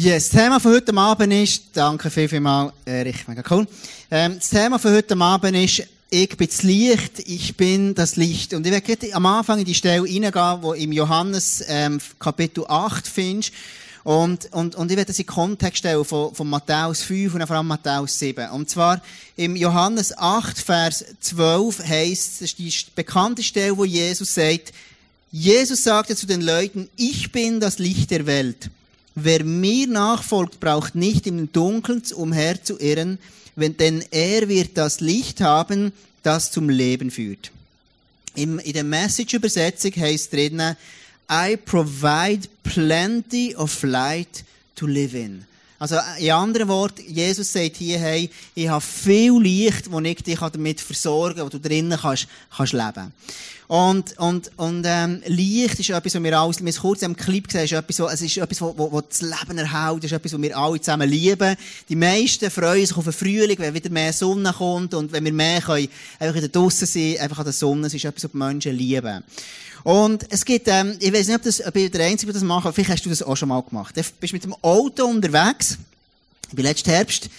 Yes, das Thema von heute Abend ist, danke viel, viel mal, Erich, mega cool. Ähm, das Thema von heute Abend ist, ich bin das Licht, ich bin das Licht. Und ich werde am Anfang in die Stelle reingehen, wo im Johannes ähm, Kapitel 8 findest. Und, und, und ich werde das in Kontext stellen von, von Matthäus 5 und vor allem Matthäus 7. Und zwar im Johannes 8, Vers 12 heißt, das ist die bekannte Stelle, wo Jesus sagt, Jesus sagte zu den Leuten, ich bin das Licht der Welt. Wer mir nachfolgt, braucht nicht im Dunkeln umherzuirren, denn er wird das Licht haben, das zum Leben führt. In der Message-Übersetzung heißt drinnen, I provide plenty of light to live in. Also, in anderen Worten, Jesus sagt hier, hey, ich habe viel Licht, wo ich dich damit versorgen kann, wo du drinnen kannst, kannst leben. Und, und, und, ähm, Licht ist etwas, was wir alle, wir haben kurz im Clip gesehen, ist etwas, es ist etwas, was, was, was das Leben erhält, ist etwas, was wir alle zusammen lieben. Die meisten freuen sich auf den Frühling, wenn wieder mehr Sonne kommt und wenn wir mehr können, einfach in der Draussen sein, einfach an der Sonne, es ist etwas, was die Menschen lieben. Und es gibt, ähm, ich weiß nicht, ob, das, ob ich der Einzige, das macht, vielleicht hast du das auch schon mal gemacht. Du bist mit dem Auto unterwegs, ich bin letzten Herbst,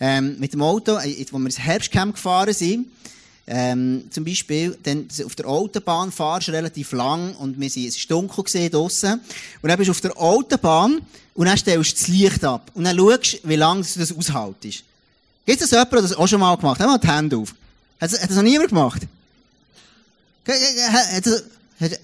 ähm, mit dem Auto, äh, wo wir ins Herbstcamp gefahren sind, ähm, zum Beispiel, dann auf der Autobahn fahrst du relativ lang und wir sind, es ist dunkel gesehen draussen. Und dann bist du auf der Autobahn und dann stellst du das Licht ab. Und dann schaust wie lange du das aushaltest. Gibt es jemanden, der das auch schon mal gemacht hat? Hat mal die Hände auf. Hat, hat das noch niemand gemacht? Hat, hat, hat,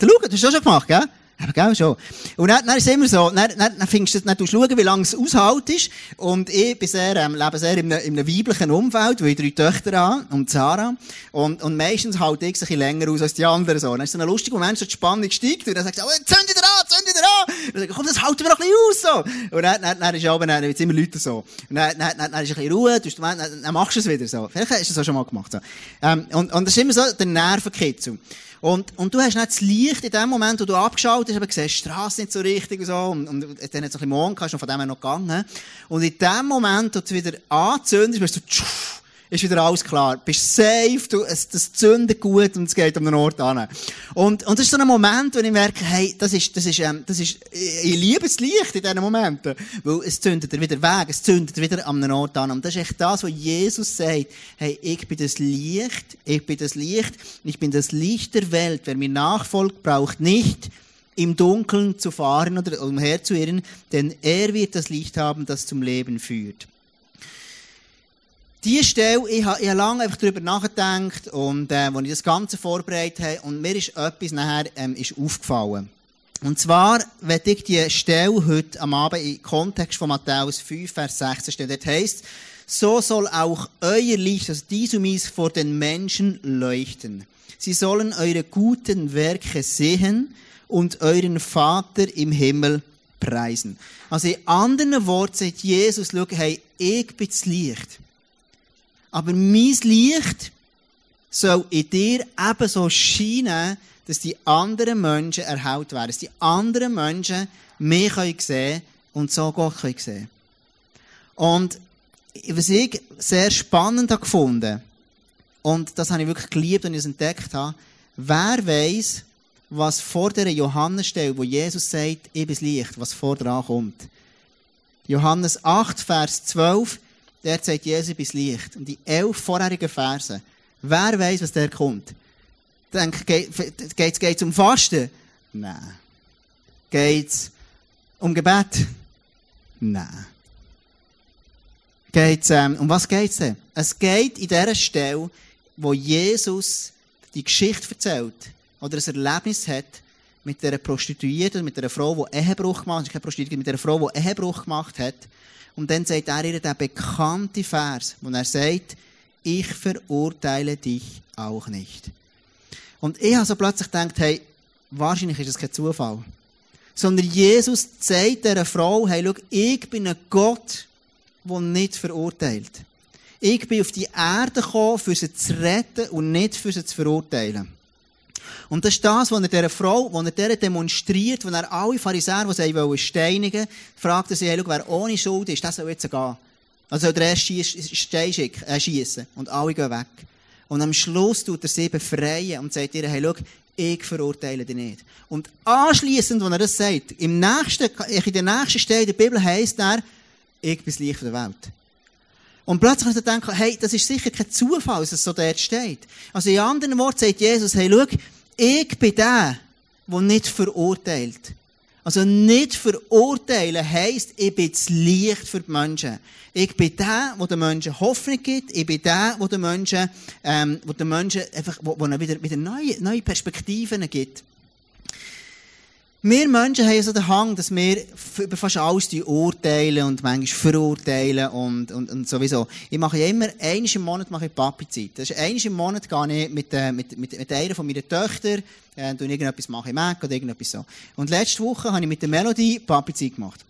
schau, das hast du auch schon gemacht, gell? Aber gell, schon. Und dann, dann ist es immer so, dann, dann, dann findest du, dann tust du schauen, wie lange es aushält Und ich bin sehr, ähm, lebe sehr in einem, in einem weiblichen Umfeld, weil ich drei Töchter habe, und Sarah. Und, und meistens halte ich es ein bisschen länger aus als die anderen so. dann ist es ein lustiger Moment, so die Spannung steigt, und dann sagst du, oh, zünd wieder an, zünd wieder an! Und dann sag ich, komm, das halten wir noch ein bisschen aus, so. Und dann, dann, dann ist aber, dann wird's immer Leute so. Und dann, dann, dann, dann ist ein bisschen Ruhe, du, dann, dann machst du es wieder so. Vielleicht hast du es auch schon mal gemacht, so. Ähm, und, und das ist immer so der Nervenkitzel. Und, und du hast nicht das Licht in dem Moment, wo du abgeschaltet hast, aber siehst die Straße nicht so richtig und so. Und, und dann hat es ein bisschen Morgen gehabt, von dem her noch gegangen. Und in dem Moment, wo du wieder anzündest, bist du, tschuff, ist wieder alles klar. Du bist safe, du, es, das zündet gut und es geht um den Ort an. Und, und das ist so ein Moment, wo ich merke, hey, das ist, das ist, ähm, das ist, ich liebe das Licht in diesen Momenten. Weil es zündet er wieder weg, es zündet wieder an den Ort an. Und das ist echt das, was Jesus sagt. Hey, ich bin das Licht, ich bin das Licht, ich bin das Licht der Welt. Wer mir nachfolgt, braucht nicht im Dunkeln zu fahren oder umherzuirren, denn er wird das Licht haben, das zum Leben führt. Diese Stelle, ich habe, ich habe lange einfach darüber nachgedacht und, äh, als ich das Ganze vorbereitet habe, und mir ist etwas nachher, ähm, ist aufgefallen. Und zwar werde ich die Stelle heute am Abend im Kontext von Matthäus 5, Vers 16 stellen. Dort heisst, so soll auch euer Licht, also dies und dies, vor den Menschen leuchten. Sie sollen eure guten Werke sehen und euren Vater im Himmel preisen. Also in anderen Worten sagt Jesus, schau, hey, ich bin das Licht. Aber mein Licht soll in dir ebenso scheinen, dass die anderen Menschen erhält werden. Dass die anderen Menschen mich sehen können und so Gott können sehen Und was ich sehr spannend habe gefunden, und das habe ich wirklich geliebt, und ich es entdeckt habe, wer weiß, was vor der Johannes steht, wo Jesus sagt, bin das Licht, was vor dran kommt. Johannes 8, Vers 12, der sagt Jesus bis Licht. Und die elf vorherigen Verse, wer weiß, was der kommt? Denk, geht es um Fasten? Nein. Geht es um Gebet? Nein. Geht's, ähm, um was geht es denn? Es geht in dieser Stelle, wo Jesus die Geschichte erzählt oder ein Erlebnis hat mit einer Prostituierten, mit einer Frau, die Ehebruch gemacht hat, keine Prostituierte, mit einer Frau, die Ehebruch gemacht hat. Und dann sagt er ihr den bekannten Vers, wo er sagt, ich verurteile dich auch nicht. Und ich habe so plötzlich gedacht, hey, wahrscheinlich ist das kein Zufall. Sondern Jesus sagt dieser Frau, hey, schau, ich bin ein Gott, der nicht verurteilt. Ich bin auf die Erde gekommen, für sie zu retten und nicht für sie zu verurteilen. Und das ist das, was er dieser Frau, was er dieser demonstriert, wo er alle Pharisäer, die sie wollen steinigen, fragt er sie, hey, wer ohne Schuld ist, der soll jetzt gehen. Also soll der erst Stein äh, schiessen. Und alle gehen weg. Und am Schluss tut er sie befreien und sagt ihr, hey, schau, ich verurteile dich nicht. Und anschließend, wenn er das sagt, im nächsten, in der nächsten Stelle der Bibel heisst er, ich bin das Licht der Welt. Und plötzlich kann ich denken, hey, das ist sicher kein Zufall, dass es so dort steht. Also in anderen Worten sagt Jesus, hey, schau, ich bin der, der nicht verurteilt. Also nicht verurteilen heisst, ich bin das Licht für die Menschen. Ich bin der, der den Menschen Hoffnung gibt. Ich bin der, der den Menschen, ähm, der den Menschen einfach, wo, wo wieder, wieder neue, neue Perspektiven gibt. Wir Menschen haben so den Hang, dass wir über fast alles urteilen und manchmal verurteilen und, und, und sowieso. Ich mache ja immer, einmal im Monat mache ich Papi-Zeit. Das ist einmal im Monat gehe ich mit, äh, mit, mit, mit einer von meinen Töchtern, äh, irgendetwas mache ich Mac oder irgendetwas so. Und letzte Woche habe ich mit der Melodie Papi-Zeit gemacht.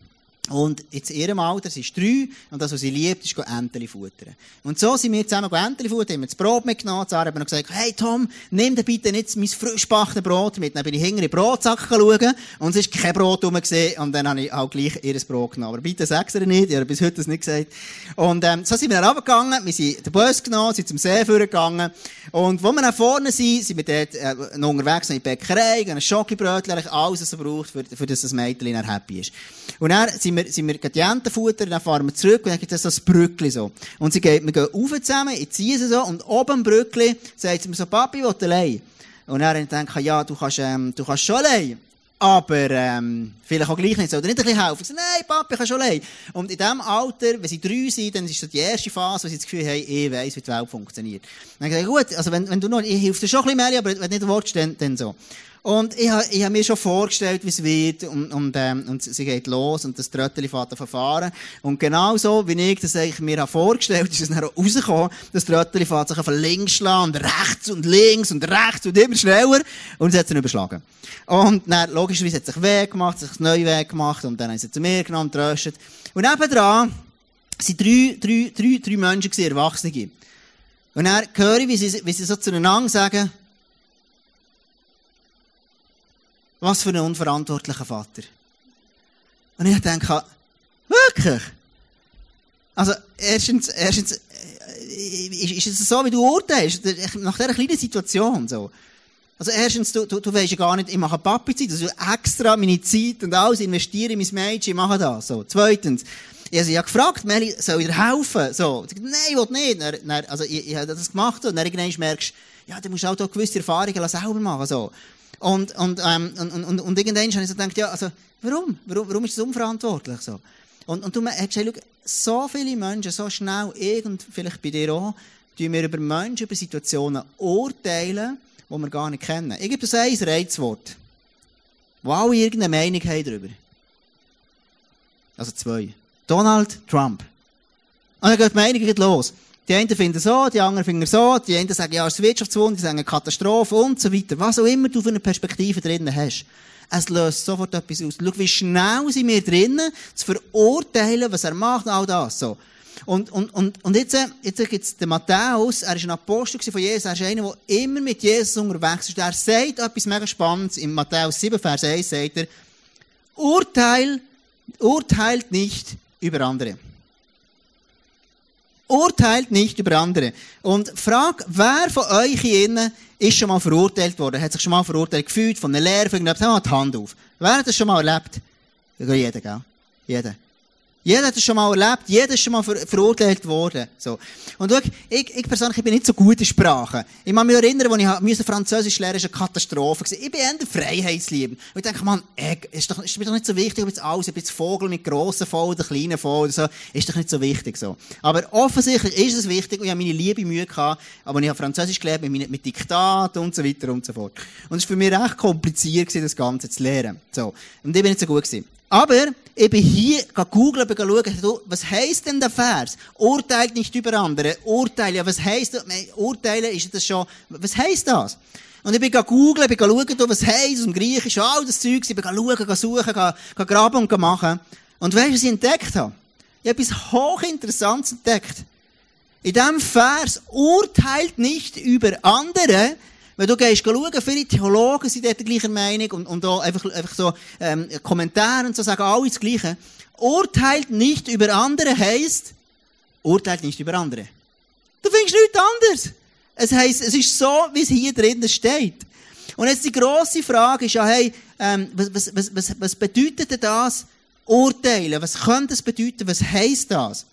Und jetzt in ihrem Alter, sie ist drei, und das, was sie liebt, ist Enteli futtern. Und so sind wir zusammen Enteli futtern, haben wir das Brot mitgenommen, Sarah hat noch gesagt, hey Tom, nimm dir bitte nicht mein frisch Brot mit. Dann bin ich hinter in Brotsack schauen, und es ist kein Brot rum gesehen, und dann habe ich auch gleich ihr Brot genommen. Aber bitte sag's ihr nicht, ich habe bis heute das nicht gesagt. Und, ähm, so sind wir dann runtergegangen, wir sind den Bus genommen, sind zum See gegangen, und wo wir dann vorne sind, sind wir dort, äh, noch unterwegs in die Bäckerei, ein Schokibrötchen, alles, was es braucht, für, für das das Mädchen happy ist. Und dann sind wir, sind wir Entenfutter, dann fahren wir zurück und dann gibt es so ein Brückli so. Und sie geht, wir gehen rauf zusammen, ich ziehe sie so, und oben am Brückli sagt sie mir so, Papi, will allein? Und denke ich, ja, du kannst, ähm, du kannst schon allein. Aber, ähm, vielleicht auch gleich nicht. Dir nicht ein bisschen helfen? Ich sage, nein, Papi, ich kann schon allein. Und in diesem Alter, wenn sie drei sind, dann ist das die erste Phase, wo sie das Gefühl haben, ich weiss, wie die Welt funktioniert. Dann sage ich, gut, also wenn, wenn du noch, ich helfe dir schon ein bisschen mehr, aber wenn du nicht willst, dann, dann so. Und ich habe ich hab mir schon vorgestellt, wie es wird, und, und, ähm, und sie geht los, und das Trötteli fährt verfahren. Und genau so, wie ich das eigentlich mir habe vorgestellt, ist es dann auch rausgekommen, das Trötteli fährt sich von links schlagen, und rechts und links und rechts und immer schneller, und sie hat sich überschlagen. Und dann, logischerweise hat sie sich Weg gemacht, sich neu Weg gemacht, und dann haben sie zu mir genommen, tröstet. Und nebendran sind drei, drei, drei, drei Menschen gewesen, Erwachsene. Und dann höre ich, wie sie, wie sie so zueinander sagen, Was für ein unverantwortlicher Vater. Und ich denke, wirklich? Also, erstens, erstens, äh, ist, es so, wie du urteilst, nach dieser kleinen Situation, so. Also, erstens, du, du, du weisst ja gar nicht, ich mache Papi-Zeit, also extra meine Zeit und alles investiere in mein Mädchen, ich mache das, so. Zweitens, ich habe ja gefragt, Meli, soll ich dir helfen? So. Ich nein, ich will nicht. Dann, also, ich, ich habe das gemacht und dann merkst du, ja, du musst auch gewisse Erfahrungen selber machen, so. Und, und, ähm, und, und, und irgendwann habe ich so gedacht, ja, also, warum? Warum, warum ist das unverantwortlich so? Und, und du hast gesagt, so viele Menschen, so schnell, irgend, vielleicht bei dir auch, tun wir über Menschen, über Situationen urteilen, die wir gar nicht kennen. Ich gebe das ein Reizwort, wo alle irgendeine Meinung haben darüber. Also zwei. Donald Trump. Und dann geht die Meinung los. Die einen finden so, die anderen finden so, die einen sagen, ja, es ist Wirtschaftswunder, die sagen Katastrophe und so weiter. Was auch immer du für eine Perspektive drinnen hast. Es löst sofort etwas aus. Schau, wie schnell sind wir drinnen, zu verurteilen, was er macht, all das, so. Und, und, und, und jetzt, jetzt gibt's den Matthäus, er ist ein Apostel von Jesus, er ist einer, der immer mit Jesus unterwegs ist. Er sagt etwas mega Spannendes, in Matthäus 7, Vers 1 sagt er, Urteil, urteilt nicht über andere. Urteilt nicht über andere. Und frag, wer von euch hier ist schon mal verurteilt worden? Hat sich schon mal verurteilt gefühlt von einer Lehre, von irgendetwas? Mal die Hand auf. Wer hat das schon mal erlebt? Jeder, gell? Jeder. Jeder hat es schon mal erlebt, jeder ist schon mal ver verurteilt worden. So. Und schau, ich, ich persönlich ich bin nicht so gut in Sprachen. Ich kann mich erinnern, als ich Französisch lernen, ist eine Katastrophe. Ich bin eher Freiheitslieben. Und ich denke, man, ey, ist, doch, ist mir doch nicht so wichtig, ob jetzt alles, ob jetzt Vogel mit grossen Vogel oder kleinen Vogel oder so, ist doch nicht so wichtig. So. Aber offensichtlich ist es wichtig und ich habe meine liebe Mühe gehabt, aber ich habe Französisch gelernt mit, mit Diktat und so weiter und so fort. Und es war für mich recht kompliziert, das Ganze zu lernen. So. Und ich bin nicht so gut gewesen. Aber ich bin hier googeln, schauen, was heisst denn der Vers? Urteilt nicht über andere. Urteilen, ja, was heisst das? Urteilen ist das schon, was heisst das? Und ich bin googeln, bin schauen, was heisst aus dem Griechischen, all das Zeug, ich bin schauen, suchen, graben und machen. Und weißt du, was ich entdeckt habe? Ich habe etwas hochinteressantes entdeckt. In diesem Vers urteilt nicht über andere, wenn du gehst schauen, viele Theologen sind dort der gleichen Meinung und, und da einfach, einfach so ähm, Kommentare und so sagen alle das Gleiche. Urteilt nicht über andere heisst, urteilt nicht über andere. Du findest nichts anderes. Es heisst, es ist so, wie es hier drinnen steht. Und jetzt die grosse Frage ist ja, hey, ähm, was, was, was, was, was bedeutet denn das urteilen? Was könnte das bedeuten? Was heisst das?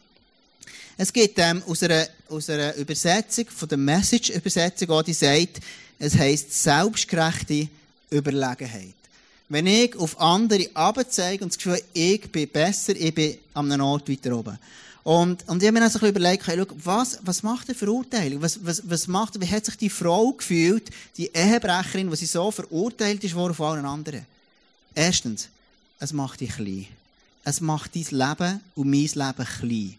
Es gibt ähm, aus, einer, aus einer Übersetzung, von der Message-Übersetzung, die sagt, es heisst selbstgerechte Überlegenheit. Wenn ich auf andere abzeige und das Gefühl, ich bin besser, ich bin an einem Ort weiter oben. Und, und ich habe mir dann so ein bisschen überlegt, hey, schau, was, was macht eine Verurteilung? Was, was, was macht, wie hat sich die Frau gefühlt, die Ehebrecherin, die sie so verurteilt ist worden allen anderen? Erstens, es macht dich klein. Es macht dein Leben und mein Leben klein.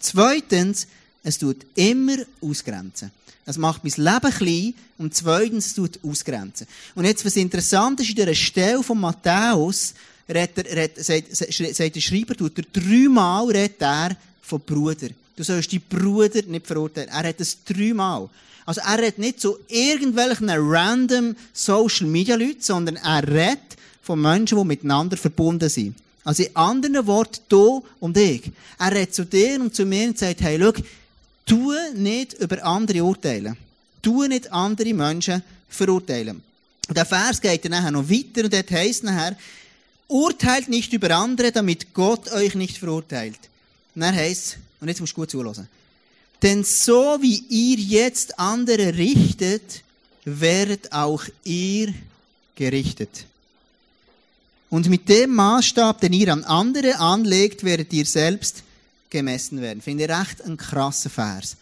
Zweitens, es tut immer ausgrenzen. Es macht mein Leben klein und zweitens, es tut ausgrenzen. Und jetzt, was interessant ist, in dieser Stelle von Matthäus, redet er, redet, sagt, sagt der Schreiber, tut er dreimal redet er von Bruder. Du sollst die Bruder nicht verurteilen. Er hat es dreimal. Also er redet nicht zu irgendwelchen random Social Media Leuten, sondern er redet von Menschen, die miteinander verbunden sind. Also in anderen Worten, du und ich. Er redet zu dir und zu mir und sagt, hey, schau, tu nicht über andere urteilen. Tu nicht andere Menschen verurteilen. Der Vers geht dann nachher noch weiter und dort heisst nachher, urteilt nicht über andere, damit Gott euch nicht verurteilt. Und dann heisst und jetzt musst du gut zuhören. Denn so wie ihr jetzt andere richtet, werdet auch ihr gerichtet. Und mit dem Maßstab, den ihr an andere anlegt, werdet ihr selbst gemessen werden. Finde ich recht ein krasser Vers.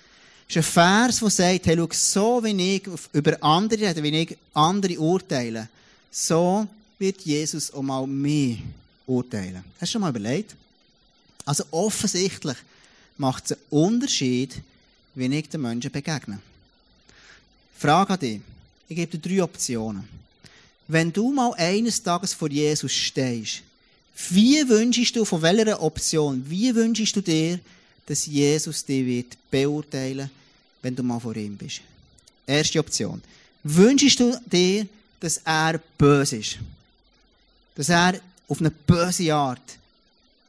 Das ist ein Vers, der sagt, hey, schau, so wie ich über andere rede, wie ich andere urteile, so wird Jesus auch mal mich urteilen. Hast du schon mal überlegt? Also offensichtlich macht es einen Unterschied, wie ich den Menschen begegne. Frage an dich. Ich gebe dir drei Optionen. Wenn du mal eines Tages vor Jesus stehst, wie wünschst du, von welcher Option, wie wünschst du dir, dass Jesus dich wird beurteilen, wenn du mal vor ihm bist? Erste Option. Wünschst du dir, dass er böse ist? Dass er auf eine böse Art,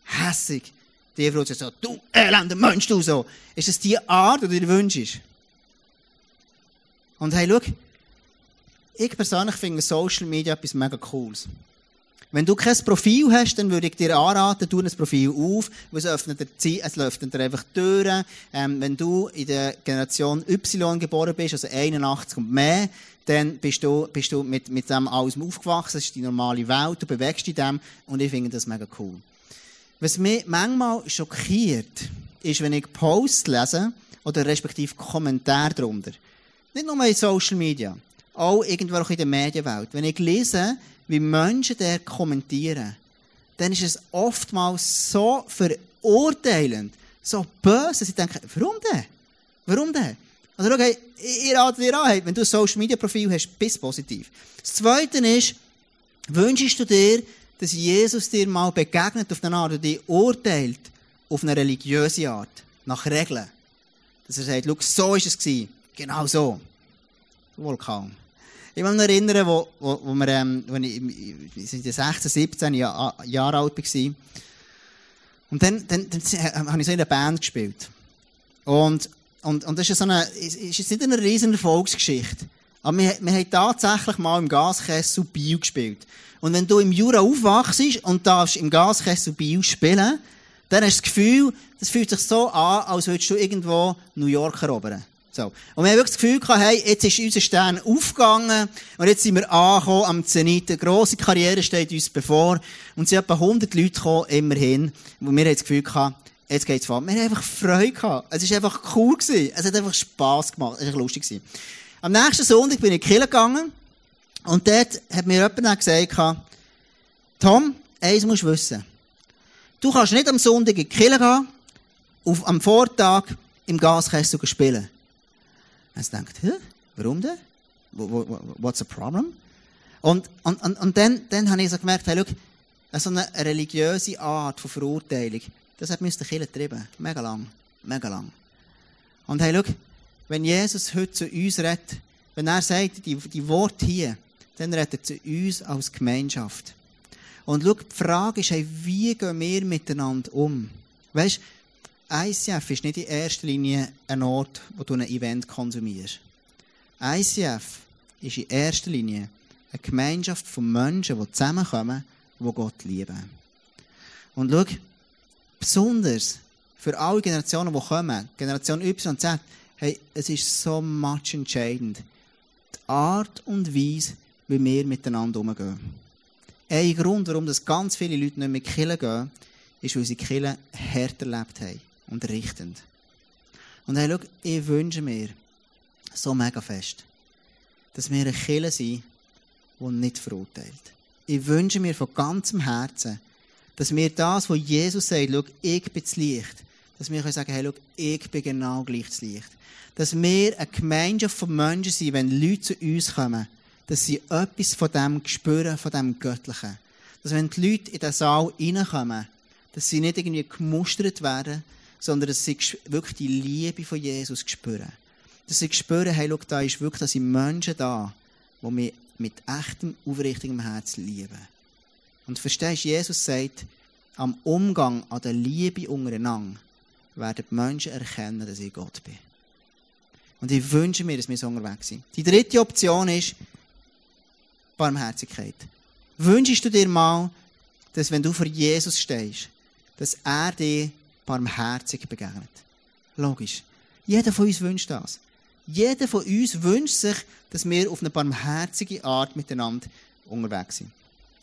hässig, die Frau sagt so, du elender Mensch, du so. Ist das die Art, die du dir wünschst? Und hey, schau, ich persönlich finde Social Media etwas mega Cooles. Wenn du kein Profil hast, dann würde ich dir anraten, tu ein Profil auf, weil es öffnet dir, es öffnet dir einfach Türen. Ähm, wenn du in der Generation Y geboren bist, also 81 und mehr, dann bist du, bist du mit, mit dem alles aufgewachsen, das ist die normale Welt, du bewegst dich dem und ich finde das mega cool. Was mich manchmal schockiert, ist, wenn ich Posts lese oder respektive Kommentare darunter. Nicht nur in Social Media, auch irgendwo in der Medienwelt. Wenn ich lese, wie Menschen der kommentieren, dann ist es oftmals so verurteilend, so böse, dass ich denke, warum denn? Warum denn? Also schau, hey, ich rate dir an, wenn du ein Social Media Profil hast, bist positiv. Das Zweite ist, wünschst du dir, dass Jesus dir mal begegnet auf eine Art und dich urteilt auf eine religiöse Art, nach Regeln. Dass er sagt, schau, so ist es gewesen. Genau so. Wohl kaum. Ich kann mich erinnern, wo, wo, wo wir, ähm, wenn ich, ich 16, 17 Jahr, Jahre alt war. Und dann, dann, dann habe ich so in einer Band gespielt. Und, und, und das ist, so eine, ist jetzt nicht eine riesen Erfolgsgeschichte. Aber wir, wir haben tatsächlich mal im Gaskessel Bio gespielt. Und wenn du im Jura aufwachst und darfst im Gaskessel Bio spielen, dann hast du das Gefühl, das fühlt sich so an, als würdest du irgendwo New York erobern. So. Und wir haben wirklich das Gefühl gehabt, hey, jetzt ist unser Stern aufgegangen und jetzt sind wir angekommen am Zenit. Eine grosse Karriere steht uns bevor. Und es sind etwa 100 Leute gekommen, immerhin. Und wir haben das Gefühl gehabt, jetzt geht's voran. Wir haben einfach Freude gehabt. Es war einfach cool gewesen. Es hat einfach Spass gemacht. Es war lustig gewesen. Am nächsten Sonntag bin ich in Kirche gegangen. Und dort hat mir jemand gesagt, Tom, eins musst du wissen. Du kannst nicht am Sonntag in die Kirche gehen, auf, am Vortag im Gaskessel spielen. Und dachte, hä? Warum denn? What's the problem? Und, und, und, und dann, dann habe ich so gemerkt, hey, schau, so eine religiöse Art von Verurteilung, das hat mich aus der. Mega lang. Mega lang. Und hey, schau, wenn Jesus heute zu uns redet, wenn er sagt, die, die Worte hier, dann redet er zu uns als Gemeinschaft. Und schau, die Frage ist, hey, wie gehen wir miteinander um? Weißt ICF ist nicht in erster Linie ein Ort, wo du ein Event konsumierst. ICF ist in erster Linie eine Gemeinschaft von Menschen, die zusammenkommen, die Gott lieben. Und schau, besonders für alle Generationen, die kommen, Generation Y und Z, hey, es ist so much entscheidend. Die Art und Weise, wie wir miteinander umgehen. Ein Grund, warum das ganz viele Leute nicht mehr killen gehen, ist, weil sie Killen hart erlebt haben und richtend. Und hey, schau, ich wünsche mir so mega fest, dass wir eine Kille sind, die nicht verurteilt. Ich wünsche mir von ganzem Herzen, dass wir das, was Jesus sagt, schau, ich bin das Licht, dass wir sagen können, hey, schau, ich bin genau gleich das Licht. Dass wir eine Gemeinschaft von Menschen sind, wenn Leute zu uns kommen, dass sie etwas von dem spüren, von dem Göttlichen. Dass wenn die Leute in den Saal reinkommen, dass sie nicht irgendwie gemustert werden, sondern dass sie wirklich die Liebe von Jesus spüren. Dass sie spüren, hey, schau, da ist wirklich, da sind Menschen da, die mich mit echtem, aufrichtigem Herz lieben. Und verstehst, Jesus sagt, am Umgang, an der Liebe untereinander, werden die Menschen erkennen, dass ich Gott bin. Und ich wünsche mir, dass wir so unterwegs sind. Die dritte Option ist Barmherzigkeit. Wünschst du dir mal, dass wenn du vor Jesus stehst, dass er dir barmherzig begegnet? Logisch. Jeder von uns wünscht das. Jeder von uns wünscht sich, dass wir auf eine barmherzige Art miteinander unterwegs sind.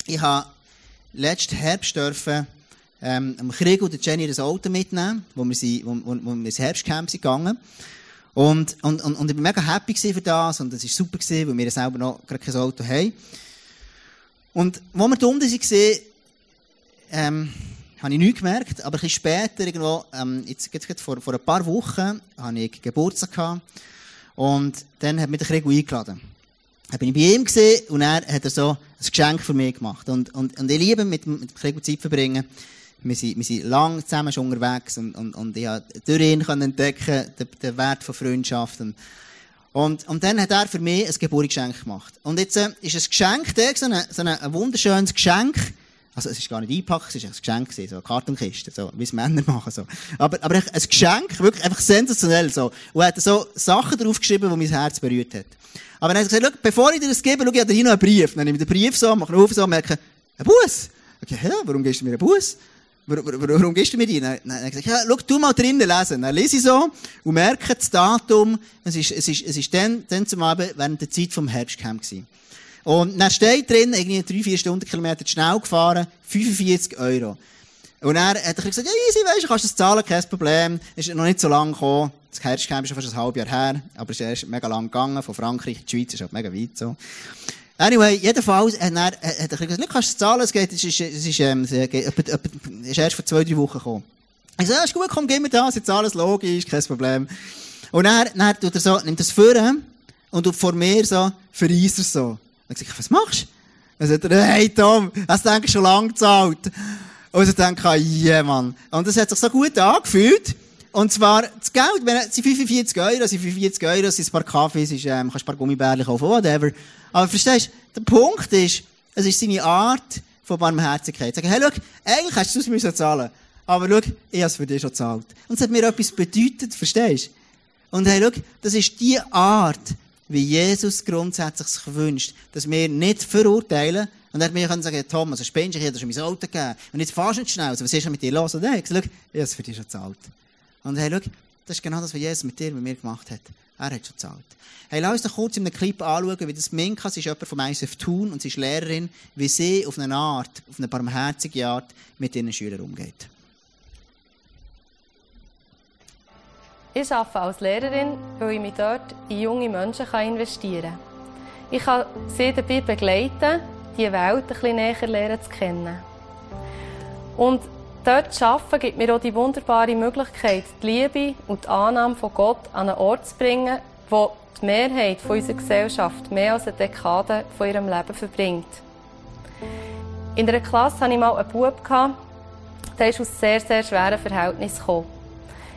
Ich habe letzten Herbst dürfen, ähm, Krieg und Jenny das Auto mitnehmen, wo wir, sie, wo, wo, wo wir ins Herbstcamp sind gegangen. Und, und, und, und ich war mega happy für das und es war super, gewesen, weil wir selber noch gerade kein Auto haben. Und wo wir da unten waren, ähm, habe ich nichts gemerkt, aber ein bisschen später, irgendwo, ähm, jetzt, jetzt, vor, vor ein paar Wochen, hatte ich Geburtstag gehabt. Und dann hat mich der Krieg eingeladen. Dann bin ich bei ihm gesehen und er hat er so ein Geschenk für mich gemacht. Und, und, und ich liebe mit, mit Krieg Zeit verbringen. Wir sind, wir sind lang zusammen schon unterwegs und, und, und ich konnte durch ihn entdecken, den, den Wert von Freundschaft. Und, und, und dann hat er für mich ein Geburtsgeschenk gemacht. Und jetzt äh, ist ein Geschenk, der, so, ein, so ein wunderschönes Geschenk, also, es ist gar nicht eingepackt, es ist ein Geschenk so eine Kartonkiste, so, wie es Männer machen, so. Aber, aber ein Geschenk, wirklich einfach sensationell, so. Und er hat so Sachen draufgeschrieben, die mein Herz berührt hat. Aber dann hat er gesagt, bevor ich dir das gebe, schau, ich habe hier noch einen Brief. Dann nehme ich den Brief so, mache ihn auf so, und merke, ein Bus. Okay, ja, warum gibst du mir einen Bus? Warum, warum gibst du mir die? Dann, dann er gesagt, ja, schau, du mal drinnen lesen. Dann lese ich so und merke das Datum. Es ist, es ist, es ist dann, dann zum Abend während der Zeit vom Herbstcamp gewesen. Und dann steht drin, irgendwie drei, vier Stundenkilometer schnell gefahren, 45 Euro. Und er hat er gesagt, ja, easy, weisst du, kannst das zahlen, kein Problem. Ist noch nicht so lange gekommen. Das Herbstcamp ist schon fast ein halbes Jahr her, aber es ist erst mega lang gegangen. Von Frankreich in die Schweiz ist halt mega weit so. Anyway, jedenfalls hat er, hat er gesagt, du kannst es zahlen, es geht, es ist, es ist, ähm, es ist erst vor zwei, drei Wochen gekommen. Ich so, ja, ist gut, komm, gib mir das, jetzt alles logisch, kein Problem. Und er, dann tut er so, nimmt das vor und tut vor mir so, verreist er so. Sag ich, was machst du? Dann sagt er, hey Tom, hast du eigentlich schon lange gezahlt? Und ich denke, ja yeah, Mann. Und das hat sich so gut angefühlt. Und zwar, das Geld, wenn, es sind 45 Euro, es sind 45 Euro, es sind ein paar Kaffees, es ist, ähm, kannst ein paar Gummibärchen kaufen, whatever. Aber verstehst du, der Punkt ist, es ist seine Art von Barmherzigkeit. Sagen, hey, schau, eigentlich hast du es müssen zahlen. Aber schau, ich habe es für dich schon gezahlt. Und es hat mir etwas bedeutet, verstehst du? Und hey, schau, das ist die Art, wie Jesus grundsätzlich sich wünscht, dass wir nicht verurteilen, und er hat mir sagen, Tom, also spinnst du, ich hätte schon mein Auto gegeben, und jetzt fahrst du nicht schnell, also was ist denn mit dir los? Und er hat gesagt, ich habe für dich schon gezahlt. Und hey, schau, das ist genau das, was Jesus mit dir, mit mir gemacht hat. Er hat schon gezahlt. Hey, lass uns doch kurz in einem Clip anschauen, wie das Minka, sie ist jemand vom ISF Thun und sie ist Lehrerin, wie sie auf eine Art, auf eine barmherzige Art mit ihren Schülern umgeht. Ich arbeite als Lehrerin, weil ich mich dort in junge Menschen investieren kann. Ich kann sie dabei begleiten, die Welt bisschen näher lernen zu kennen. Und dort zu arbeiten, gibt mir auch die wunderbare Möglichkeit, die Liebe und die Annahme von Gott an einen Ort zu bringen, wo die Mehrheit unserer Gesellschaft mehr als eine Dekade von ihrem Leben verbringt. In einer Klasse hatte ich mal einen Bub, der aus sehr, sehr schweren Verhältnissen gekommen.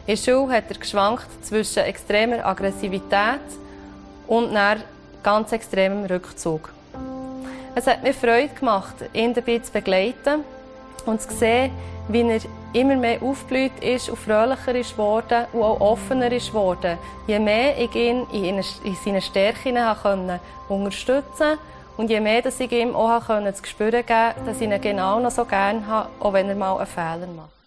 In der Schule hat er geschwankt zwischen extremer Aggressivität und einem ganz extremem Rückzug. Es hat mir Freude gemacht, ihn dabei zu begleiten und zu sehen, wie er immer mehr aufgeblüht ist und fröhlicher ist geworden und auch offener ist geworden. Je mehr ich ihn in seinen Stärken konnte unterstützen Und je mehr dass ich ihm auch konnte, zu spüren geben, dass ich ihn genau noch so gerne habe, auch wenn er mal einen Fehler macht.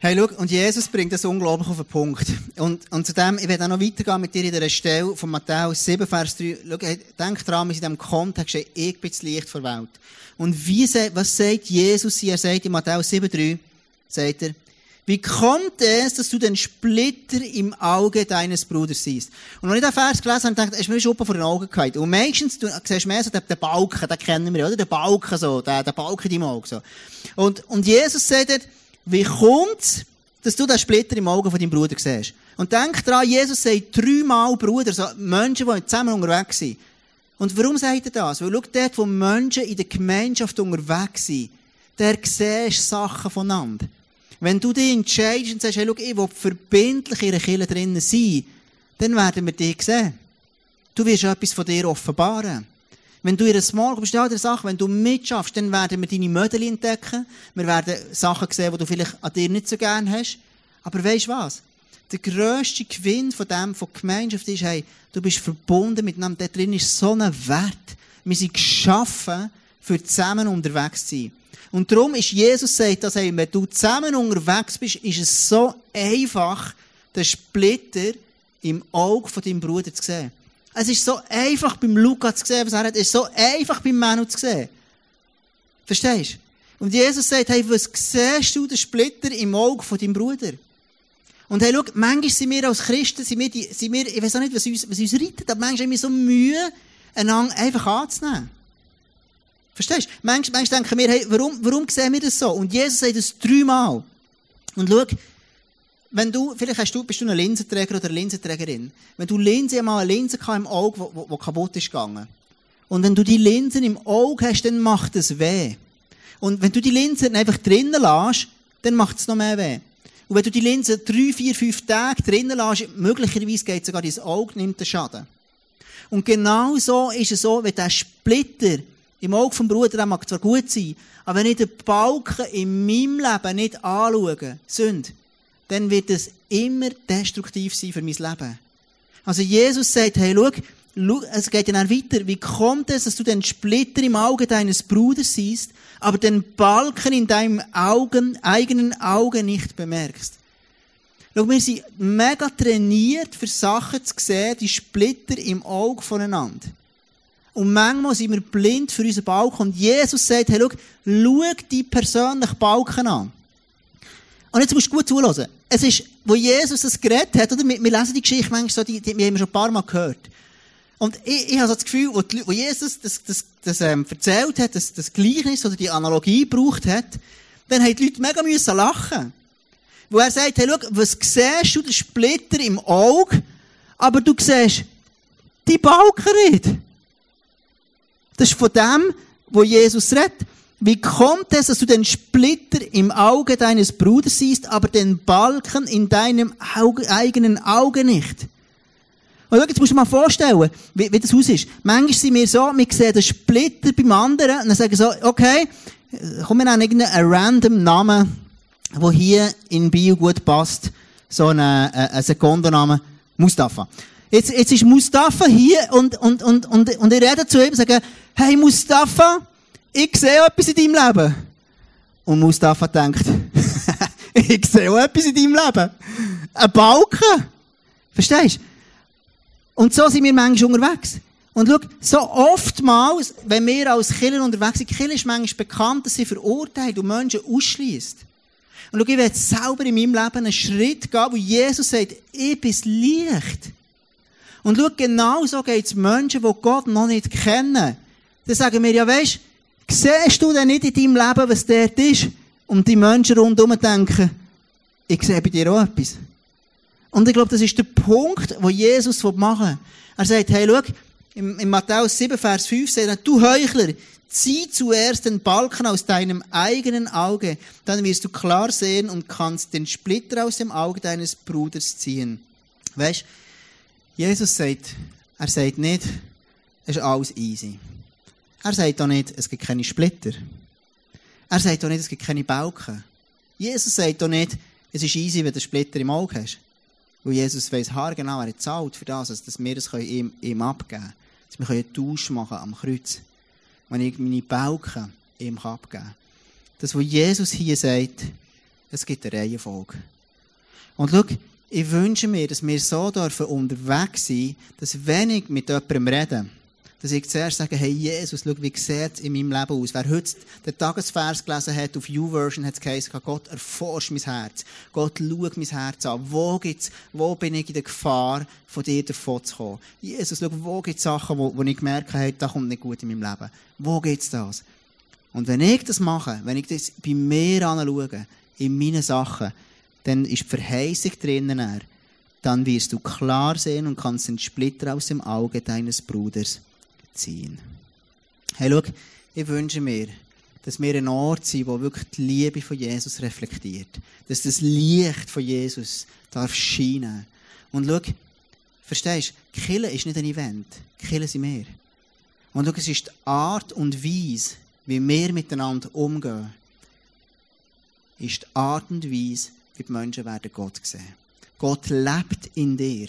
Hey, schau, und Jesus bringt das unglaublich auf den Punkt. Und, und zu dem, ich werde auch noch weitergehen mit dir in dieser Stelle von Matthäus 7, Vers 3. Schau, denk dran, wir sind in diesem Kontext, ich bin das Licht der Welt. Und wie, was sagt Jesus hier? Er sagt in Matthäus 7, 3, sagt er, wie kommt es, dass du den Splitter im Auge deines Bruders siehst? Und wenn ich den Vers gelesen habe, dachte ich, ist mir schon vor den Augen gehalten. Und meistens, du siehst mehr so den, den Balken, den kennen wir, oder? Den Balken so, den, den Balken im Auge, so. Und, und Jesus sagt, wie kommt's, dass du den Splitter im Auge von deinem Bruder siehst? Und denk dran, Jesus sagt dreimal Bruder, so Menschen, die zusammen unterwegs sind. Und warum sagt er das? Weil schau, dort, wo Menschen in der Gemeinschaft unterwegs sind, der siehst Sachen voneinander. Wenn du dich entscheidest und sagst, hey, schau, ich will verbindlich in der Kirche drinnen sein, dann werden wir dich sehen. Du wirst etwas von dir offenbaren. Wenn du in einer Small Group bist, eine Sache, wenn du mitschaffst, dann werden wir deine Mödel entdecken. Wir werden Sachen sehen, die du vielleicht an dir nicht so gerne hast. Aber weißt du was? Der grösste Gewinn von dem, von Gemeinschaft ist, hey, du bist verbunden miteinander. Da drin ist so ein Wert. Wir sind geschaffen, für zusammen unterwegs zu sein. Und darum ist Jesus sagt, dass hey, wenn du zusammen unterwegs bist, ist es so einfach, den Splitter im Auge von deinem Bruder zu sehen. Es ist so einfach beim Lukas zu sehen, was er hat. Es ist so einfach beim Manu zu sehen. Verstehst du? Und Jesus sagt, hey, was siehst du den Splitter im Auge von deinem Bruder? Und hey, schau, manchmal sind wir als Christen, sind wir, die, sind wir ich weiß auch nicht, was uns, was uns rettet, aber manchmal haben wir so Mühe, einander einfach anzunehmen. Verstehst du? Manchmal, manchmal denken wir, hey, warum, warum sehen wir das so? Und Jesus sagt das dreimal. Und schau, wenn du, vielleicht hast du, bist du ein Linsenträger oder eine Linsenträgerin. Wenn du Linse mal eine Linse im Auge, wo, wo, wo kaputt ist gegangen. Und wenn du die Linsen im Auge hast, dann macht es weh. Und wenn du die Linsen einfach drinnen lässt, dann macht es noch mehr weh. Und wenn du die Linse drei, vier, fünf Tage drinnen lässt, möglicherweise geht sogar dein Auge, nimmt den Schaden. Und genau so ist es so, wenn der Splitter im Auge vom Bruder, der mag zwar gut sein, aber wenn ich den Balken in meinem Leben nicht anschaue, Sünd, dann wird es immer destruktiv sein für mein Leben. Also Jesus sagt, hey, schau, es geht ja dann weiter. Wie kommt es, dass du den Splitter im Auge deines Bruders siehst, aber den Balken in deinem Augen, eigenen Auge nicht bemerkst? Schau, wir sind mega trainiert, für Sachen zu sehen, die Splitter im Auge voneinander. Und manchmal sind wir blind für unseren Balken. Und Jesus sagt, hey, schau, schau die persönlichen Balken an. Und jetzt musst du gut zuhören. Es ist, wo Jesus das geredet hat, oder? Wir, wir lesen die Geschichte manchmal so, die, die, wir haben schon ein paar Mal gehört. Und ich, ich habe so das Gefühl, wo, die, wo Jesus das, das, das ähm, erzählt hat, das, das Gleichnis oder die Analogie gebraucht hat, dann haben die Leute mega müssen lachen. Wo er sagt, hey, schau, was siehst du, den Splitter im Auge, aber du siehst die Balken nicht. Das ist von dem, wo Jesus redet. Wie kommt es, dass du den Splitter im Auge deines Bruders siehst, aber den Balken in deinem Auge, eigenen Auge nicht? Und jetzt musst du dir mal vorstellen, wie, wie das aus ist. Manchmal sind wir so, wir sehen den Splitter beim anderen und dann sagen so, okay, komm, wir nennen irgendeinen random Namen, der hier in Bio gut passt. So einen, äh, einen Sekundenname. Mustafa. Jetzt, jetzt ist Mustafa hier und, und, und, und, und ich rede zu ihm und sage, hey Mustafa, ich sehe etwas in deinem Leben. Und Mustafa denkt, ich sehe auch etwas in deinem Leben. Ein Balken. Verstehst du? Und so sind wir manchmal unterwegs. Und schau, so oftmals, wenn wir als Killer unterwegs sind, Killer ist manchmal bekannt, dass sie verurteilt und Menschen ausschließt. Und schau, ich werde selber in meinem Leben einen Schritt gehen, wo Jesus sagt, ich bin Licht. Und schau, genau so geht es Menschen, die Gott noch nicht kennen. Dann sagen wir, ja weisst, Siehst du denn nicht in deinem Leben, was dort ist? Und die Menschen rundherum denken, ich sehe bei dir auch etwas. Und ich glaube, das ist der Punkt, wo Jesus machen will. Er sagt, hey, schau, in Matthäus 7, Vers 5 sagt er, du Heuchler, zieh zuerst den Balken aus deinem eigenen Auge, dann wirst du klar sehen und kannst den Splitter aus dem Auge deines Bruders ziehen. Weißt, Jesus sagt, er sagt nicht, es ist alles easy. Er sagt auch nicht, es gibt keine Splitter. Er sagt auch nicht, es gibt keine Balken. Jesus sagt auch nicht, es ist easy, wenn du Splitter im Auge hast. Weil Jesus weiss haargenau, er zahlt für das, dass wir es ihm, ihm abgeben können. dass wir einen Tausch machen am Kreuz. Wenn ich meine Balken ihm abgeben kann. Das, was Jesus hier sagt, es gibt eine Reihenfolge. Und schau, ich wünsche mir, dass wir so dürfen unterwegs sein, dass wenn ich mit jemandem rede, dass ich zuerst sage, hey Jesus, schau, wie sieht es in meinem Leben aus? Wer heute den Tagesvers gelesen hat, auf YouVersion hat es geheißen, Gott erforscht mein Herz. Gott schaut mein Herz an. Wo gibt's, wo bin ich in der Gefahr, von dir davon zu kommen? Jesus, schau, wo gibt es Sachen, wo, wo ich gemerkt habe, da kommt nicht gut in meinem Leben? Wo gibt es das? Und wenn ich das mache, wenn ich das bei mir anschaue, in meinen Sachen, dann ist die Verheißung drinnen, dann wirst du klar sehen und kannst den Splitter aus dem Auge deines Bruders ziehen. Hey, schau, ich wünsche mir, dass wir ein Ort sind, wo wirklich die Liebe von Jesus reflektiert. Dass das Licht von Jesus darf scheinen. Und schau, verstehst du, Kille ist nicht ein Event. Kille sind wir. Und schau, es ist die Art und Weise, wie wir miteinander umgehen, ist die Art und Weise, wie die Menschen werden Gott sehen. Gott lebt in dir.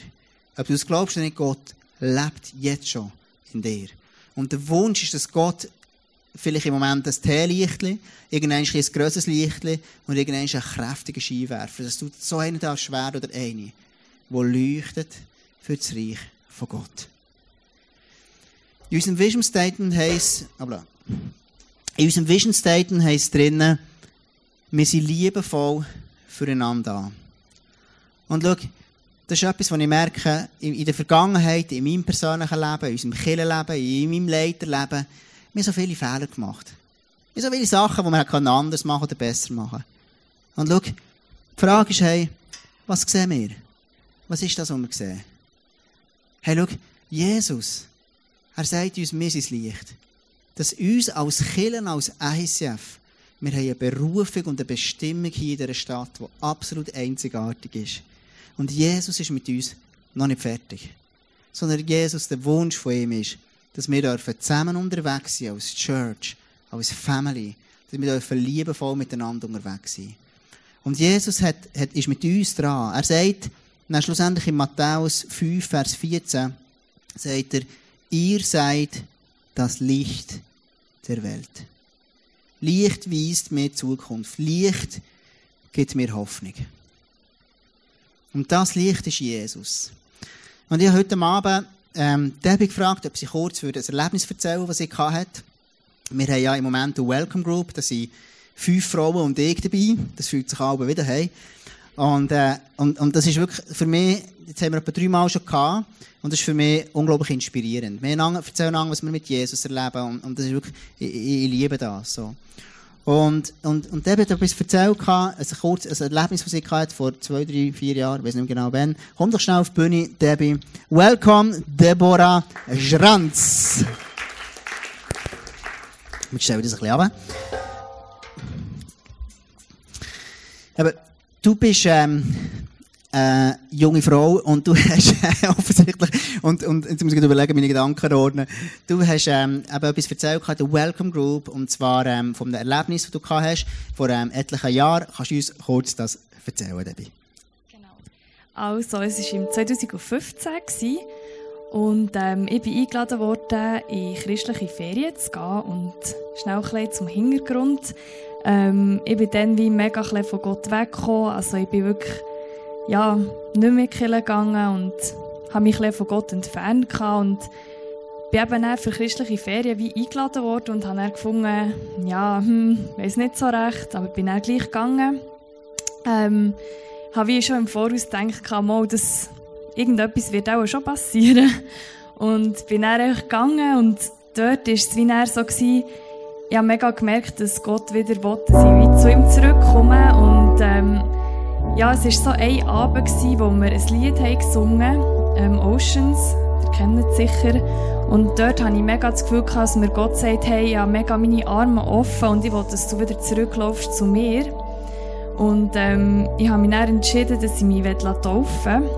Ob du es glaubst oder nicht, Gott lebt jetzt schon in dir. Und der Wunsch ist, dass Gott vielleicht im Moment ein Teelichtli, irgendein ein grosses Lichtli und irgendein ein kräftiger Skiwerfer. Dass du so einen da schwer oder eine, der leuchtet für das Reich von Gott. In unserem Vision Statement heisst, aber in unserem Vision Statement heisst drinnen, wir sind liebevoll füreinander an. Und schau, das ist etwas, was ich merke, in der Vergangenheit, in meinem persönlichen Leben, in unserem Kirchenleben, in meinem Leiterleben, wir haben so viele Fehler gemacht. Wir haben so viele Sachen, die wir anders machen oder besser machen Und schau, die Frage ist, hey, was sehen wir? Was ist das, was wir sehen? Hey, schau, Jesus, er sagt uns, wir sind das Licht. Dass uns als Killen, als ICF, wir haben eine Berufung und eine Bestimmung hier in dieser Stadt, die absolut einzigartig ist. Und Jesus ist mit uns noch nicht fertig. Sondern Jesus, der Wunsch von ihm ist, dass wir dürfen zusammen unterwegs sein, als Church, als Family, dass wir dürfen liebevoll miteinander unterwegs sein. Und Jesus hat, hat, ist mit uns dran. Er sagt, dann schlussendlich in Matthäus 5, Vers 14, sagt er, ihr seid das Licht der Welt. Licht weist mir Zukunft. Licht gibt mir Hoffnung. Und das Licht ist Jesus. Und ich habe heute Abend ähm, Debbie gefragt, ob sie kurz für das Erlebnis erzählen was sie hatte. Wir haben ja im Moment eine Welcome Group, da sind fünf Frauen und ich dabei. Das fühlt sich alle wieder hey. Und, äh, und, und das ist wirklich für mich, jetzt haben wir etwa drei Mal schon gehabt, und das ist für mich unglaublich inspirierend. Wir erzählen was wir mit Jesus erleben, und, und das ist wirklich, ich, ich liebe das, so. Und, und, und Debbie hat etwas erzählt, also kurz, Erlebnis, das sie hatte, vor zwei, drei, vier Jahren, ich weiß nicht mehr genau wann. Komm doch schnell auf die Bühne, Debbie. Welcome, Deborah Schranz. Stellen wir das ein bisschen ab. Aber du bist, ähm, äh, junge Frau und du hast äh, offensichtlich, und, und jetzt muss ich überlegen, meine Gedanken ordnen, du hast ähm, eben etwas erzählt, der Welcome Group, und zwar ähm, einem Erlebnis, das du gehabt hast, vor ähm, etlichen Jahren. Kannst du uns kurz das erzählen, Debbie? Genau. Also, es war im 2015 gewesen, und ähm, ich bin eingeladen worden, in christliche Ferien zu gehen und schnell ein zum Hintergrund. Ähm, ich bin dann wie mega von Gott weggekommen, also ich bin wirklich ja, nicht mehr gegangen und habe mich von Gott entfernt und bin eben dann für christliche Ferien wie eingeladen worden und habe dann gefunden, ja, hm, weiß nicht so recht, aber bin dann gleich gegangen. Ähm, habe wie schon im Voraus gedacht, mal, dass irgendetwas wird auch schon passieren. Und bin dann gegangen und dort war es wie dann so, gewesen, ich habe mega gemerkt, dass Gott wieder wollte, dass ich wie zu ihm zurückkomme und ähm, ja, es war so ein Abend, gewesen, wo wir ein Lied haben gesungen ähm, Oceans, ihr kennt es sicher. Und dort hatte ich mega das Gefühl, dass mir Gott sagt, hey, habe mega meine Arme offen und ich will, dass du wieder zurücklaufst zu mir. Und ähm, ich habe mich dann entschieden, dass ich mich taufen will.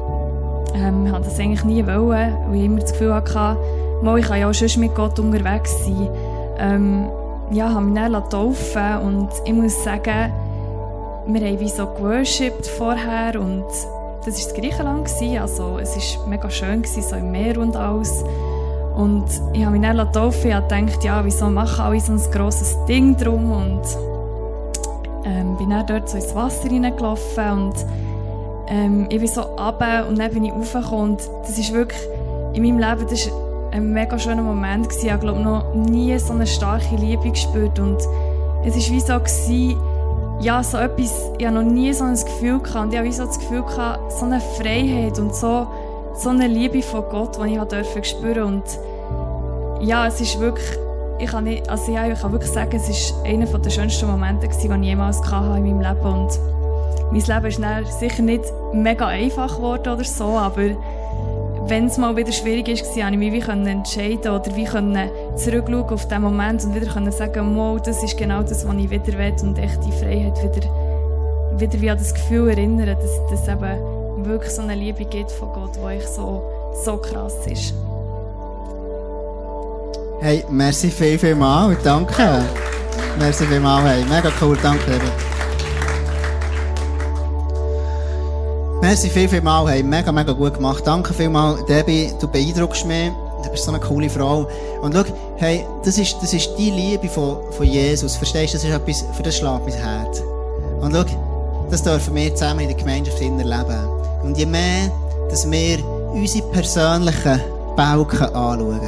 Ähm, ich wollte das eigentlich nie, wollen, weil ich immer das Gefühl hatte, mal, ich kann ja auch schon mit Gott unterwegs sein. Ähm, ja, ich habe mich dann taufen und ich muss sagen, wir haben wie so geworshipped vorher und das war das Griechenland, also es war mega schön, so im Meer und alles. Und ich habe mich dann taufen. Habe gedacht, ja, wieso machen alle so ein grosses Ding drum? Und ähm, bin dann dort so ins Wasser reingelaufen und ähm, ich bin so runter und dann bin ich raufgekommen. Und das ist wirklich in meinem Leben das ist ein mega schöner Moment gewesen. Ich habe glaube noch nie so eine starke Liebe gespürt und es war wie so gewesen, ja, so etwas, ich habe noch nie so ein Gefühl gehabt. Und ich wie so das Gefühl gehabt, so eine Freiheit und so, so eine Liebe von Gott, die ich durfte spüren. Und ja, es ist wirklich, ich kann nicht, also ja, ich kann wirklich sagen, es ist einer der schönsten Momente gewesen, die ich jemals hatte in meinem Leben. Und mein Leben ist sicher nicht mega einfach geworden oder so, aber wenn es mal wieder schwierig ist, konnte ich mich wie entscheiden oder wie zurückschauen auf diesen Moment und wieder sagen, wow, das ist genau das, was ich wieder will und echt die Freiheit wieder, wieder wie an das Gefühl erinnern, dass es eben wirklich so eine Liebe gibt von Gott, die ich so, so krass ist. Hey, merci viel, viel mal. Danke. Merci viel mal. Hey, mega cool. Danke. Merci viel, viel mal. Hey, mega, mega gut gemacht. Danke viel mal, Debbie. Du beeindruckst mich. Du bist so eine coole Frau. Und schau, hey, das ist, das ist die Liebe von, von Jesus. Verstehst du? Das ist etwas, für das schlägt mein Herz. Und schau, das dürfen wir zusammen in der Gemeinschaft erleben. Und je mehr, dass wir unsere persönlichen Balken anschauen,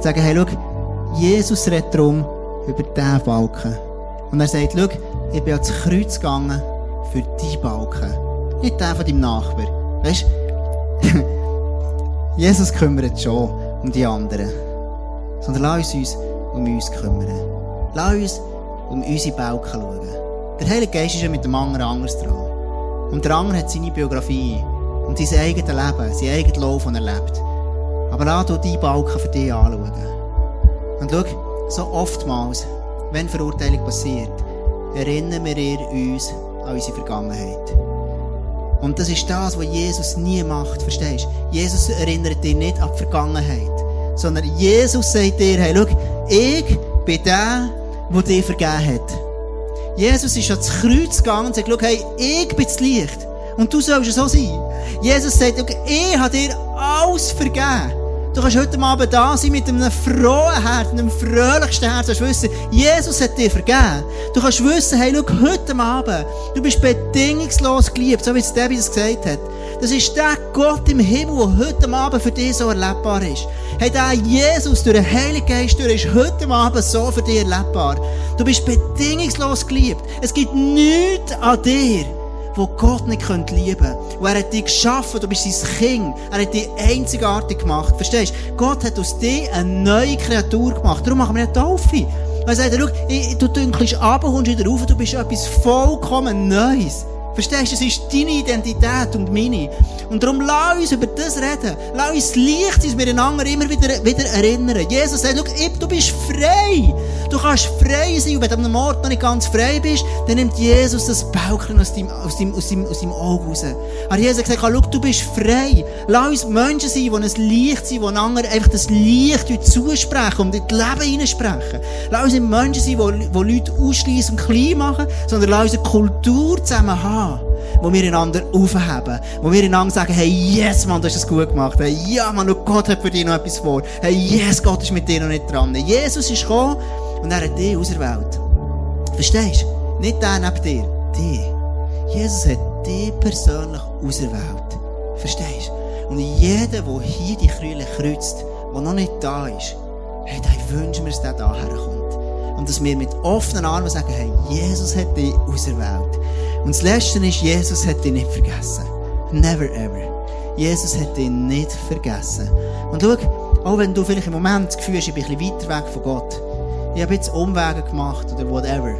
sagen, hey, schau, Jesus redet darum über diesen Balken. Und er sagt, schau, ich bin ans Kreuz gegangen für die Balken. Nicht der von deinem Nachbar. Weißt Jesus kümmert schon um die anderen. Sondern lass uns um uns kümmern. Lass uns um unsere Balken schauen. Der Heilige Geist ist ja mit dem anderen anders dran. Und der andere hat seine Biografie und sein eigenes Leben, sein eigenes Lauf, das er lebt. Aber lass du die Balken für dich anschauen. Und schau, so oftmals, wenn Verurteilung passiert, erinnern wir uns an unsere Vergangenheit. Und das ist das, was Jesus nie macht, verstehst du? Jesus erinnert dich nicht an die Vergangenheit, sondern Jesus sagt dir, hey, schau, ich bin der, der dir vergeben hat. Jesus ist ans Kreuz gegangen und sagt, schau, hey, ich bin das Licht. Und du sollst so sein. Jesus sagt, schau, ich habe dir alles vergeben. Du kannst heute Abend da sein mit einem frohen Herz, einem fröhlichsten Herz. Du kannst wissen, Jesus hat dir vergeben. Du kannst wissen, hey, schau, heute Abend, du bist bedingungslos geliebt, so wie es Debbie das gesagt hat. Das ist der Gott im Himmel, der heute Abend für dich so erlebbar ist. Hey, der Jesus durch den Heiligen Geist durch ist heute Abend so für dich erlebbar. Du bist bedingungslos geliebt. Es gibt nichts an dir, wo Gott nicht lieben könnte. Und er hat dich geschaffen, du bist sein Kind. Er hat dich einzigartig gemacht. Verstehst du? Gott hat aus dir eine neue Kreatur gemacht. Darum machen wir eine Taufe. Er sagt, schau, du dünkelst ab und wieder rauf, du bist etwas vollkommen Neues. Verstehst du? Es ist deine Identität und meine. Und darum lass uns über das reden. Lass uns Licht sein, wir einander immer wieder, wieder erinnern. Jesus sagt, schau, du bist frei. Du kannst frei sein. Und wenn du an einem Ort noch nicht ganz frei bist, dann nimmt Jesus das Bauchchen aus deinem, aus deinem, aus deinem, aus deinem Auge raus. Aber Jesus hat gesagt, du bist frei. Lass uns Menschen sein, die ein Licht sind, die einander einfach das Licht zusprechen und in das Leben hineinsprechen. Lass uns nicht Menschen sein, die, die Leute ausschließen und klein machen, sondern lass uns eine Kultur zusammen haben wo wir einander aufheben, wo wir einander sagen, hey, yes, Mann, du hast es gut gemacht, hey, ja, Mann, Gott hat für dich noch etwas vor, hey, yes, Gott ist mit dir noch nicht dran. Jesus ist gekommen und er hat dich auserwählt. Verstehst du? Nicht der neben dir, dich. Jesus hat dich persönlich auserwählt. Verstehst du? Und jeder, der hier die Krüle kreuzt, der noch nicht da ist, hey, wünschen wir dass der da herkommt. Und dass wir mit offenen Armen sagen, hey, Jesus hat dich auserwählt. Und das Letzte ist, Jesus hat dich nicht vergessen. Never ever. Jesus hat dich nicht vergessen. Und schau, auch wenn du vielleicht im Moment das Gefühl hast, ich bin ein bisschen weiter weg von Gott. Ich habe jetzt Umwege gemacht oder whatever.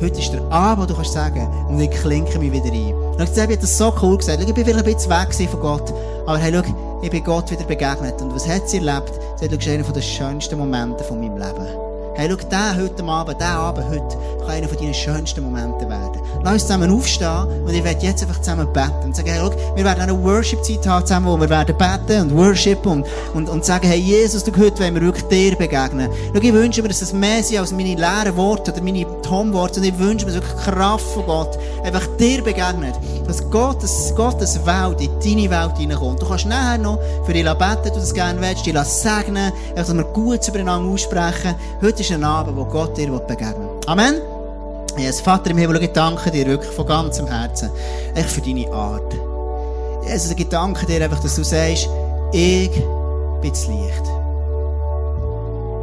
Heute ist der Abend, wo du kannst sagen, und ich klinke mich wieder ein. Und ich habe das so cool gesagt. Ich bin vielleicht ein bisschen weg von Gott. Aber hey, schau, ich bin Gott wieder begegnet. Und was hat sie erlebt? Sie hat, schau, einer der schönsten Momente von meinem Leben. Hey, schau, der heute Abend, der Abend heute, kann einer von deinen schönsten Momenten werden. Lass uns zusammen aufstehen und ich werde jetzt einfach zusammen beten und sagen, hey, schau, wir werden eine Worship-Zeit haben zusammen, wo wir werden beten und worshipen und, und, und sagen, hey, Jesus, du heute wollen wir wirklich dir begegnen. Schau, ich wünsche mir, dass das mehr sind als meine leeren Worte oder meine Tom-Worte und ich wünsche mir, dass wirklich Kraft von Gott einfach dir begegnet. Dass Gott, dass Gottes Welt in deine Welt hineinkommt. Du kannst nachher noch für dich beten, du das gerne willst, dich segnen, dass wir gut übereinander aussprechen. Heute ist ein Abend, wo Gott dir begegnen will. Amen. Jesus, Vater im Himmel, ich danke dir wirklich von ganzem Herzen. Echt für deine Art. Jesus, ich danke dir einfach, dass du sagst, ich bin das Licht.